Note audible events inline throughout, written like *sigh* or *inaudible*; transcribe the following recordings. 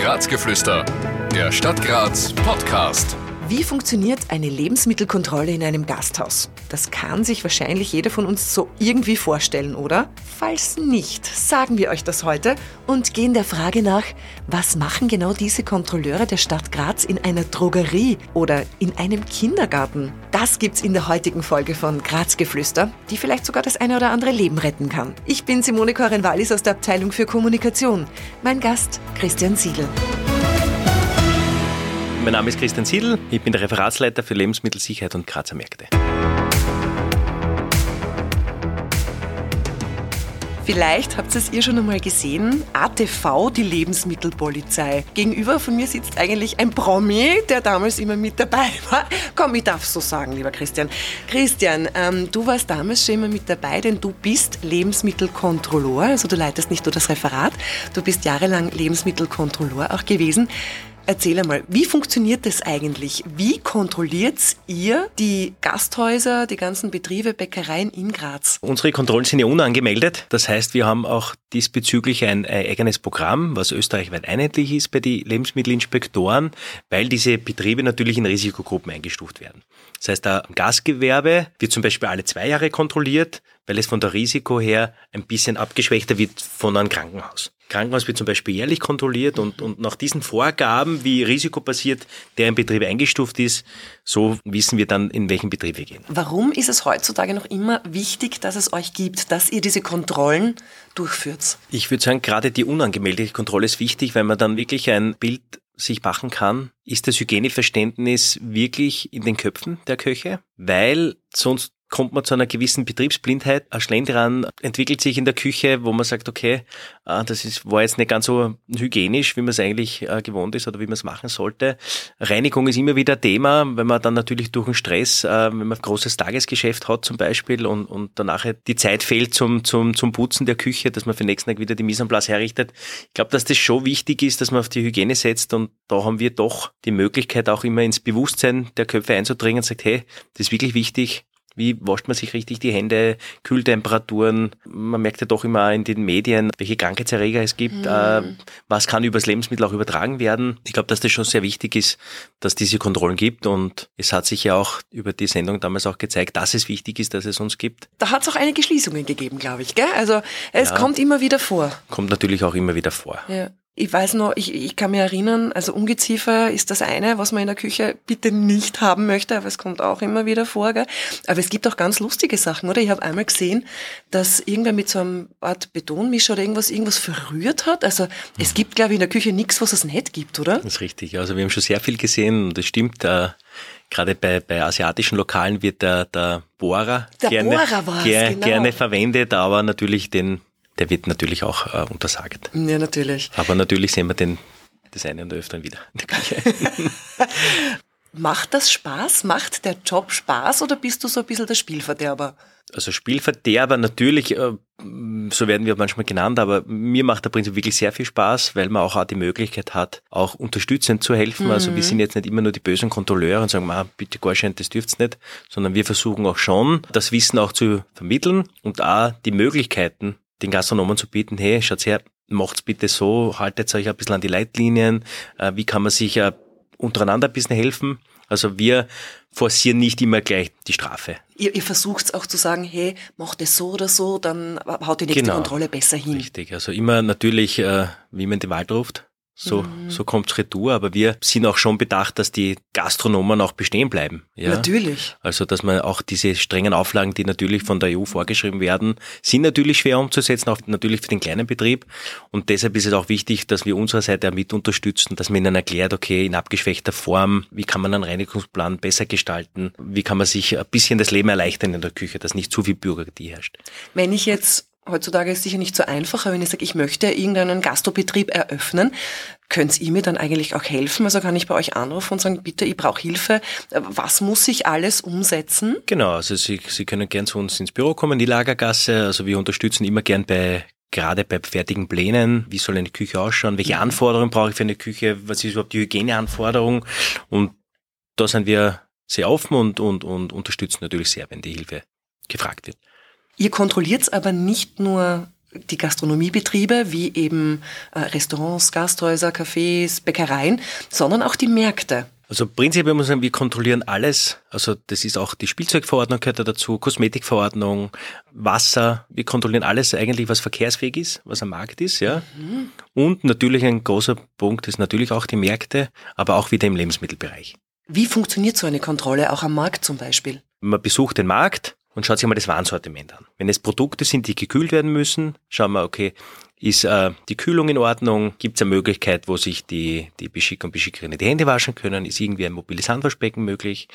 Grazgeflüster, der Stadt Graz Podcast. Wie funktioniert eine Lebensmittelkontrolle in einem Gasthaus? Das kann sich wahrscheinlich jeder von uns so irgendwie vorstellen, oder? Falls nicht, sagen wir euch das heute und gehen der Frage nach, was machen genau diese Kontrolleure der Stadt Graz in einer Drogerie oder in einem Kindergarten? Das gibt's in der heutigen Folge von Grazgeflüster, die vielleicht sogar das eine oder andere Leben retten kann. Ich bin Simone Koren-Wallis aus der Abteilung für Kommunikation. Mein Gast Christian Siegel. Mein Name ist Christian Siedl, ich bin der Referatsleiter für Lebensmittelsicherheit und Grazer Märkte. Vielleicht habt ihr es ihr schon einmal gesehen. ATV, die Lebensmittelpolizei. Gegenüber von mir sitzt eigentlich ein Promi, der damals immer mit dabei *laughs* war. Komm, ich darf so sagen, lieber Christian. Christian, ähm, du warst damals schon immer mit dabei, denn du bist Lebensmittelkontrolleur. Also du leitest nicht nur das Referat, du bist jahrelang Lebensmittelkontrolleur auch gewesen. Erzähl einmal, wie funktioniert das eigentlich? Wie kontrolliert ihr die Gasthäuser, die ganzen Betriebe, Bäckereien in Graz? Unsere Kontrollen sind ja unangemeldet. Das heißt, wir haben auch diesbezüglich ein eigenes Programm, was österreichweit einheitlich ist bei den Lebensmittelinspektoren, weil diese Betriebe natürlich in Risikogruppen eingestuft werden. Das heißt, ein Gastgewerbe wird zum Beispiel alle zwei Jahre kontrolliert, weil es von der Risiko her ein bisschen abgeschwächter wird von einem Krankenhaus. Krankenhaus wird zum Beispiel jährlich kontrolliert und, und nach diesen Vorgaben, wie risikobasiert der im Betrieb eingestuft ist, so wissen wir dann, in welchen Betrieb wir gehen. Warum ist es heutzutage noch immer wichtig, dass es euch gibt, dass ihr diese Kontrollen durchführt? Ich würde sagen, gerade die unangemeldete Kontrolle ist wichtig, weil man dann wirklich ein Bild sich machen kann, ist das Hygieneverständnis wirklich in den Köpfen der Köche, weil sonst kommt man zu einer gewissen Betriebsblindheit. Ein Schlendrian entwickelt sich in der Küche, wo man sagt, okay, äh, das ist, war jetzt nicht ganz so hygienisch, wie man es eigentlich äh, gewohnt ist oder wie man es machen sollte. Reinigung ist immer wieder Thema, wenn man dann natürlich durch den Stress, äh, wenn man ein großes Tagesgeschäft hat zum Beispiel und, und danach die Zeit fehlt zum, zum, zum Putzen der Küche, dass man für den nächsten Tag wieder die Mise en place herrichtet. Ich glaube, dass das schon wichtig ist, dass man auf die Hygiene setzt und da haben wir doch die Möglichkeit, auch immer ins Bewusstsein der Köpfe einzudringen und sagt, hey, das ist wirklich wichtig, wie wascht man sich richtig die Hände? Kühltemperaturen. Man merkt ja doch immer in den Medien, welche Krankheitserreger es gibt. Mhm. was kann übers Lebensmittel auch übertragen werden? Ich glaube, dass das schon sehr wichtig ist, dass diese Kontrollen gibt. Und es hat sich ja auch über die Sendung damals auch gezeigt, dass es wichtig ist, dass es uns gibt. Da hat es auch einige Schließungen gegeben, glaube ich. Gell? Also es ja, kommt immer wieder vor. Kommt natürlich auch immer wieder vor. Ja. Ich weiß noch, ich, ich kann mich erinnern, also Ungeziefer ist das eine, was man in der Küche bitte nicht haben möchte, aber es kommt auch immer wieder vor. Gell? Aber es gibt auch ganz lustige Sachen, oder? Ich habe einmal gesehen, dass irgendwer mit so einem Art Betonmischer oder irgendwas irgendwas verrührt hat. Also es gibt, glaube ich, in der Küche nichts, was es nicht gibt, oder? Das ist richtig. Also wir haben schon sehr viel gesehen und das stimmt. Äh, gerade bei, bei asiatischen Lokalen wird der, der Bohrer, der gerne, Bohrer ger, genau. gerne verwendet, aber natürlich den der wird natürlich auch äh, untersagt. Ja, natürlich. Aber natürlich sehen wir den das eine und öfteren wieder. *laughs* Macht das Spaß? Macht der Job Spaß oder bist du so ein bisschen der Spielverderber? Also Spielverderber natürlich, äh, so werden wir manchmal genannt, aber mir macht der Prinzip wirklich sehr viel Spaß, weil man auch die Möglichkeit hat, auch unterstützend zu helfen. Mhm. Also wir sind jetzt nicht immer nur die bösen Kontrolleure und sagen, Ma, bitte Gorschein, das dürft's nicht, sondern wir versuchen auch schon, das Wissen auch zu vermitteln und auch die Möglichkeiten den Gastronomen zu bieten, hey, schaut her, macht's bitte so, haltet euch ein bisschen an die Leitlinien, äh, wie kann man sich äh, untereinander ein bisschen helfen. Also wir forcieren nicht immer gleich die Strafe. Ihr, ihr versucht auch zu sagen, hey, macht es so oder so, dann haut die nächste genau. Kontrolle besser hin. Richtig, also immer natürlich, äh, wie man den Wald ruft, so, mhm. so kommt's retour. Aber wir sind auch schon bedacht, dass die Gastronomen auch bestehen bleiben. Ja? Natürlich. Also, dass man auch diese strengen Auflagen, die natürlich von der EU vorgeschrieben werden, sind natürlich schwer umzusetzen, auch natürlich für den kleinen Betrieb. Und deshalb ist es auch wichtig, dass wir unserer Seite mit unterstützen, dass man ihnen erklärt, okay, in abgeschwächter Form, wie kann man einen Reinigungsplan besser gestalten? Wie kann man sich ein bisschen das Leben erleichtern in der Küche, dass nicht zu viel Bürokratie herrscht? Wenn ich jetzt heutzutage ist es sicher nicht so einfach, aber wenn ich sage, ich möchte irgendeinen Gastrobetrieb eröffnen, könnt ihr mir dann eigentlich auch helfen? Also kann ich bei euch anrufen und sagen, bitte, ich brauche Hilfe. Was muss ich alles umsetzen? Genau, also Sie, Sie können gern zu uns ins Büro kommen, die Lagergasse. Also wir unterstützen immer gern bei gerade bei fertigen Plänen, wie soll eine Küche ausschauen, welche. Anforderungen brauche ich für eine Küche, was ist überhaupt die Hygieneanforderung und da sind wir sehr offen und, und, und unterstützen natürlich sehr, wenn die Hilfe gefragt wird. Ihr kontrolliert aber nicht nur die Gastronomiebetriebe wie eben äh, Restaurants, Gasthäuser, Cafés, Bäckereien, sondern auch die Märkte. Also prinzipiell muss man sagen, wir kontrollieren alles. Also das ist auch die Spielzeugverordnung gehört da dazu, Kosmetikverordnung, Wasser. Wir kontrollieren alles eigentlich, was verkehrsfähig ist, was am Markt ist, ja. Mhm. Und natürlich ein großer Punkt ist natürlich auch die Märkte, aber auch wieder im Lebensmittelbereich. Wie funktioniert so eine Kontrolle auch am Markt zum Beispiel? Man besucht den Markt und schaut sich mal das Warensortiment an. Wenn es Produkte sind, die gekühlt werden müssen, schauen wir, okay, ist äh, die Kühlung in Ordnung? Gibt es eine Möglichkeit, wo sich die, die Beschicker und Beschickerinnen die Hände waschen können? Ist irgendwie ein mobiles Handwaschbecken möglich?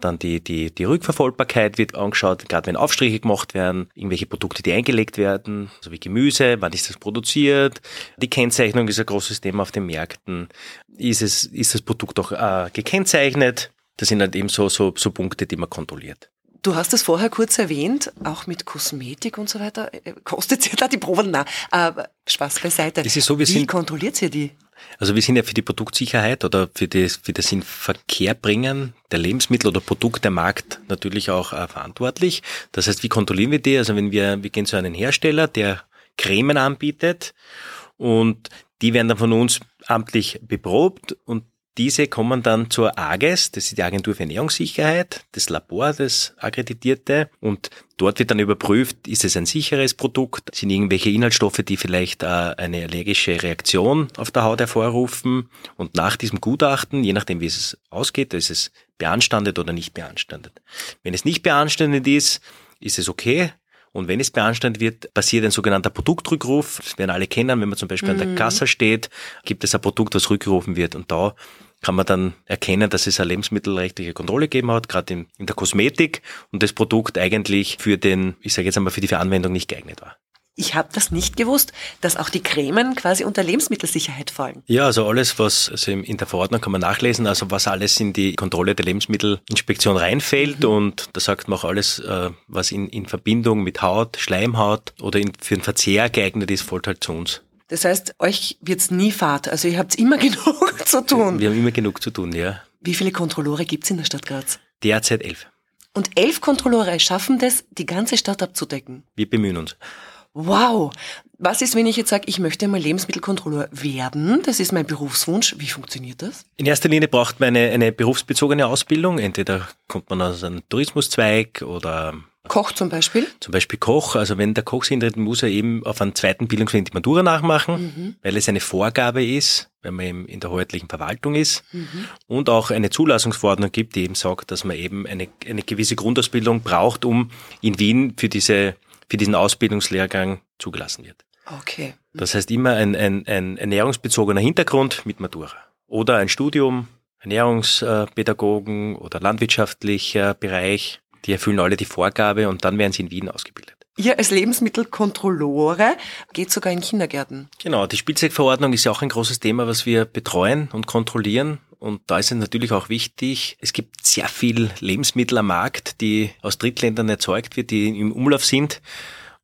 Dann die, die, die Rückverfolgbarkeit wird angeschaut, gerade wenn Aufstriche gemacht werden, irgendwelche Produkte, die eingelegt werden, so wie Gemüse, wann ist das produziert? Die Kennzeichnung ist ein großes Thema auf den Märkten. Ist, es, ist das Produkt auch äh, gekennzeichnet? Das sind halt eben so, so, so Punkte, die man kontrolliert. Du hast es vorher kurz erwähnt, auch mit Kosmetik und so weiter. Äh, kostet ihr da die Proben? Nein, aber Spaß beiseite. Das ist so, wir Wie sind, kontrolliert ihr die? Also wir sind ja für die Produktsicherheit oder für das, für das in Verkehr bringen der Lebensmittel oder Produkte am Markt natürlich auch äh, verantwortlich. Das heißt, wie kontrollieren wir die? Also wenn wir, wir gehen zu einem Hersteller, der Cremen anbietet und die werden dann von uns amtlich beprobt und diese kommen dann zur AGES, das ist die Agentur für Ernährungssicherheit, das Labor, das akkreditierte. Und dort wird dann überprüft, ist es ein sicheres Produkt, sind irgendwelche Inhaltsstoffe, die vielleicht äh, eine allergische Reaktion auf der Haut hervorrufen. Und nach diesem Gutachten, je nachdem wie es ausgeht, ist es beanstandet oder nicht beanstandet. Wenn es nicht beanstandet ist, ist es okay, und wenn es beanstandet wird, passiert ein sogenannter Produktrückruf. Das werden alle kennen. Wenn man zum Beispiel mhm. an der mhm. Kasse steht, gibt es ein Produkt, das rückgerufen wird. Und da kann man dann erkennen, dass es eine lebensmittelrechtliche Kontrolle gegeben hat, gerade in, in, der Kosmetik und das Produkt eigentlich für den, ich sage jetzt einmal, für die Veranwendung nicht geeignet war. Ich habe das nicht gewusst, dass auch die Cremen quasi unter Lebensmittelsicherheit fallen. Ja, also alles, was also in der Verordnung kann man nachlesen, also was alles in die Kontrolle der Lebensmittelinspektion reinfällt mhm. und da sagt man auch alles, äh, was in, in Verbindung mit Haut, Schleimhaut oder in, für den Verzehr geeignet ist, folgt halt zu uns. Das heißt, euch wird's nie fad. Also ihr habt immer *laughs* genug zu tun. Wir haben immer genug zu tun, ja. Wie viele Kontrolleure gibt's in der Stadt Graz? Derzeit elf. Und elf Kontrolleure schaffen das, die ganze Stadt abzudecken? Wir bemühen uns. Wow. Was ist, wenn ich jetzt sage, ich möchte mal Lebensmittelkontrolleur werden? Das ist mein Berufswunsch. Wie funktioniert das? In erster Linie braucht man eine, eine berufsbezogene Ausbildung. Entweder kommt man aus einem Tourismuszweig oder Koch zum Beispiel? Zum Beispiel Koch. Also wenn der Koch sich eintritt, muss er eben auf einen zweiten Bildungsweg die Matura nachmachen, mhm. weil es eine Vorgabe ist, wenn man eben in der hoheitlichen Verwaltung ist. Mhm. Und auch eine Zulassungsverordnung gibt, die eben sagt, dass man eben eine, eine gewisse Grundausbildung braucht, um in Wien für, diese, für diesen Ausbildungslehrgang zugelassen wird. Okay. Das heißt immer ein, ein, ein ernährungsbezogener Hintergrund mit Matura. Oder ein Studium, Ernährungspädagogen oder landwirtschaftlicher Bereich die erfüllen alle die Vorgabe und dann werden sie in Wien ausgebildet. Ihr als Lebensmittelkontrollore geht sogar in Kindergärten. Genau, die Spielzeugverordnung ist ja auch ein großes Thema, was wir betreuen und kontrollieren. Und da ist es natürlich auch wichtig, es gibt sehr viel Lebensmittel am Markt, die aus Drittländern erzeugt wird, die im Umlauf sind.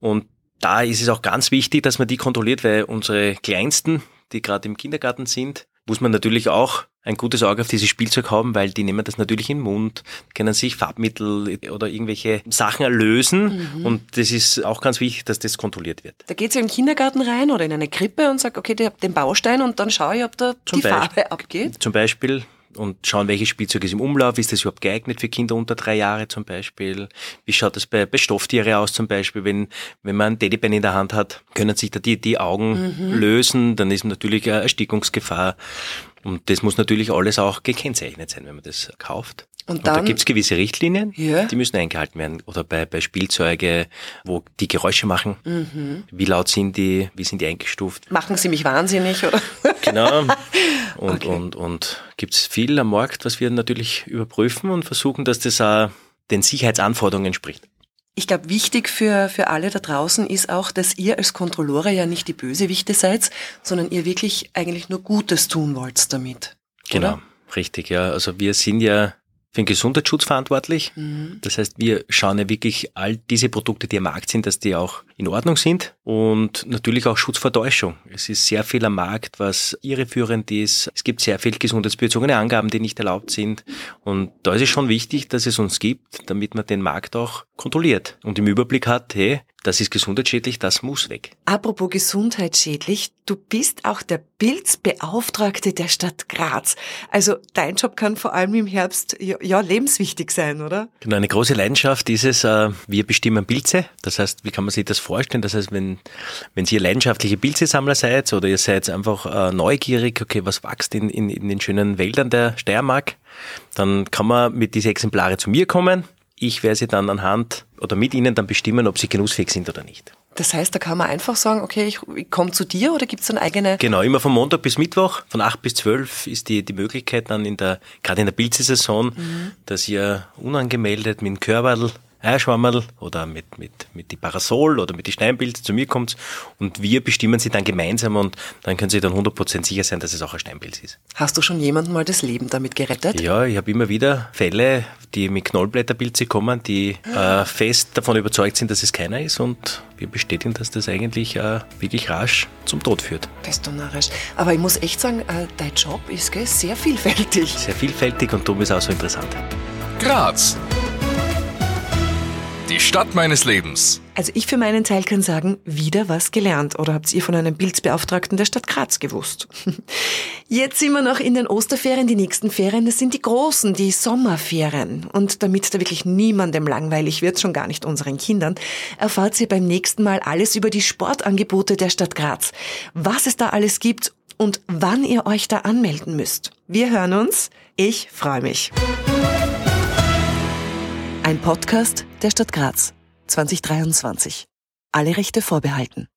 Und da ist es auch ganz wichtig, dass man die kontrolliert, weil unsere Kleinsten, die gerade im Kindergarten sind, muss man natürlich auch ein gutes Auge auf dieses Spielzeug haben, weil die nehmen das natürlich in den Mund, können sich Farbmittel oder irgendwelche Sachen erlösen mhm. und das ist auch ganz wichtig, dass das kontrolliert wird. Da geht sie im Kindergarten rein oder in eine Krippe und sagt, okay, der hat den Baustein und dann schaue ich, ob da Zum die Beispiel, Farbe abgeht. Zum Beispiel und schauen, welches Spielzeug ist im Umlauf, ist das überhaupt geeignet für Kinder unter drei Jahre zum Beispiel? Wie schaut das bei, bei Stofftiere aus zum Beispiel? Wenn, wenn man ein Teddybär in der Hand hat, können sich da die, die Augen mhm. lösen, dann ist natürlich eine Erstickungsgefahr. Und das muss natürlich alles auch gekennzeichnet sein, wenn man das kauft. Und, dann, und da gibt's gewisse Richtlinien, ja. die müssen eingehalten werden. Oder bei, bei Spielzeuge, wo die Geräusche machen. Mhm. Wie laut sind die? Wie sind die eingestuft? Machen sie mich wahnsinnig, oder? Genau. *laughs* Und, okay. und, und gibt's viel am Markt, was wir natürlich überprüfen und versuchen, dass das auch den Sicherheitsanforderungen entspricht. Ich glaube, wichtig für, für alle da draußen ist auch, dass ihr als Kontrollore ja nicht die Bösewichte seid, sondern ihr wirklich eigentlich nur Gutes tun wollt damit. Genau, oder? richtig, ja. Also wir sind ja für den Gesundheitsschutz verantwortlich. Mhm. Das heißt, wir schauen ja wirklich all diese Produkte, die am Markt sind, dass die auch in Ordnung sind und natürlich auch Schutz vor Täuschung. Es ist sehr viel am Markt, was irreführend ist. Es gibt sehr viel gesundheitsbezogene Angaben, die nicht erlaubt sind und da ist es schon wichtig, dass es uns gibt, damit man den Markt auch kontrolliert und im Überblick hat, hey, das ist gesundheitsschädlich, das muss weg. Apropos gesundheitsschädlich, du bist auch der Pilzbeauftragte der Stadt Graz. Also dein Job kann vor allem im Herbst ja, ja lebenswichtig sein, oder? Genau, eine große Leidenschaft ist es, äh, wir bestimmen Pilze. Das heißt, wie kann man sich das vorstellen? Das heißt, wenn, wenn Sie leidenschaftliche Pilzesammler seid oder ihr seid einfach äh, neugierig, okay, was wächst in, in, in den schönen Wäldern der Steiermark, dann kann man mit diesen Exemplare zu mir kommen. Ich werde sie dann anhand oder mit Ihnen dann bestimmen, ob sie genussfähig sind oder nicht. Das heißt, da kann man einfach sagen, okay, ich, ich komme zu dir oder gibt es dann eigene? Genau, immer von Montag bis Mittwoch, von 8 bis 12 ist die, die Möglichkeit dann in der, gerade in der Pilzesaison, mhm. dass ihr unangemeldet mit dem Körperl Eierschwammerl oder mit, mit, mit die Parasol oder mit die Steinpilze zu mir kommt und wir bestimmen sie dann gemeinsam und dann können Sie dann 100% sicher sein, dass es auch ein Steinpilz ist. Hast du schon jemandem mal das Leben damit gerettet? Ja, ich habe immer wieder Fälle, die mit Knollblätterpilze kommen, die äh, fest davon überzeugt sind, dass es keiner ist und wir bestätigen, dass das eigentlich äh, wirklich rasch zum Tod führt. Bist du narrisch. Aber ich muss echt sagen, äh, dein Job ist gell, sehr vielfältig. Sehr vielfältig und darum ist auch so interessant. Graz die Stadt meines Lebens. Also ich für meinen Teil kann sagen, wieder was gelernt. Oder habt ihr von einem Bildbeauftragten der Stadt Graz gewusst? *laughs* Jetzt sind wir noch in den Osterferien. Die nächsten Ferien, das sind die großen, die Sommerferien. Und damit da wirklich niemandem langweilig wird, schon gar nicht unseren Kindern, erfahrt ihr beim nächsten Mal alles über die Sportangebote der Stadt Graz. Was es da alles gibt und wann ihr euch da anmelden müsst. Wir hören uns. Ich freue mich. Ein Podcast der Stadt Graz 2023. Alle Rechte vorbehalten.